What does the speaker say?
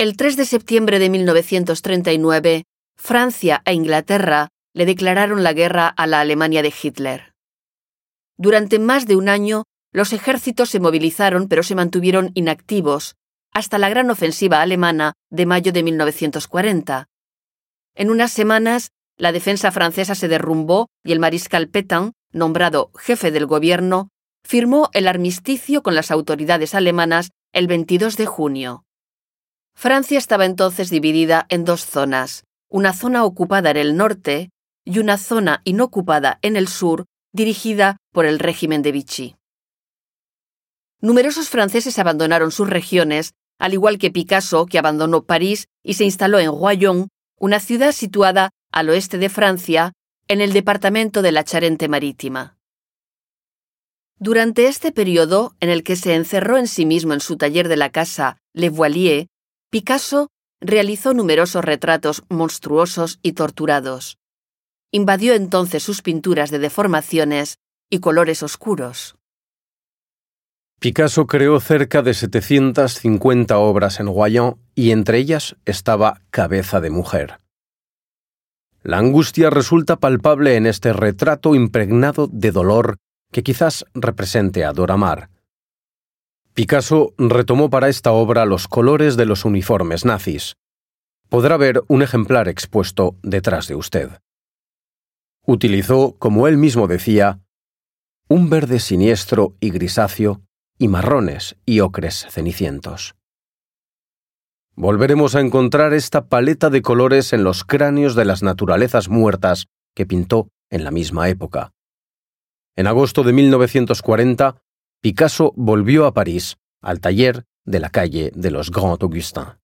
El 3 de septiembre de 1939, Francia e Inglaterra le declararon la guerra a la Alemania de Hitler. Durante más de un año, los ejércitos se movilizaron pero se mantuvieron inactivos hasta la gran ofensiva alemana de mayo de 1940. En unas semanas, la defensa francesa se derrumbó y el mariscal Pétain, nombrado jefe del gobierno, firmó el armisticio con las autoridades alemanas el 22 de junio. Francia estaba entonces dividida en dos zonas, una zona ocupada en el norte y una zona inocupada en el sur, dirigida por el régimen de Vichy. Numerosos franceses abandonaron sus regiones, al igual que Picasso, que abandonó París y se instaló en Royan, una ciudad situada al oeste de Francia, en el departamento de la Charente Marítima. Durante este periodo, en el que se encerró en sí mismo en su taller de la casa Le Voilier, Picasso realizó numerosos retratos monstruosos y torturados. Invadió entonces sus pinturas de deformaciones y colores oscuros. Picasso creó cerca de 750 obras en Guayan y entre ellas estaba Cabeza de Mujer. La angustia resulta palpable en este retrato impregnado de dolor que quizás represente a Dora Maar. Picasso retomó para esta obra los colores de los uniformes nazis. Podrá ver un ejemplar expuesto detrás de usted. Utilizó, como él mismo decía, un verde siniestro y grisáceo y marrones y ocres cenicientos. Volveremos a encontrar esta paleta de colores en los cráneos de las naturalezas muertas que pintó en la misma época. En agosto de 1940, Picasso volvió a París, al taller de la calle de los Grands Augustins.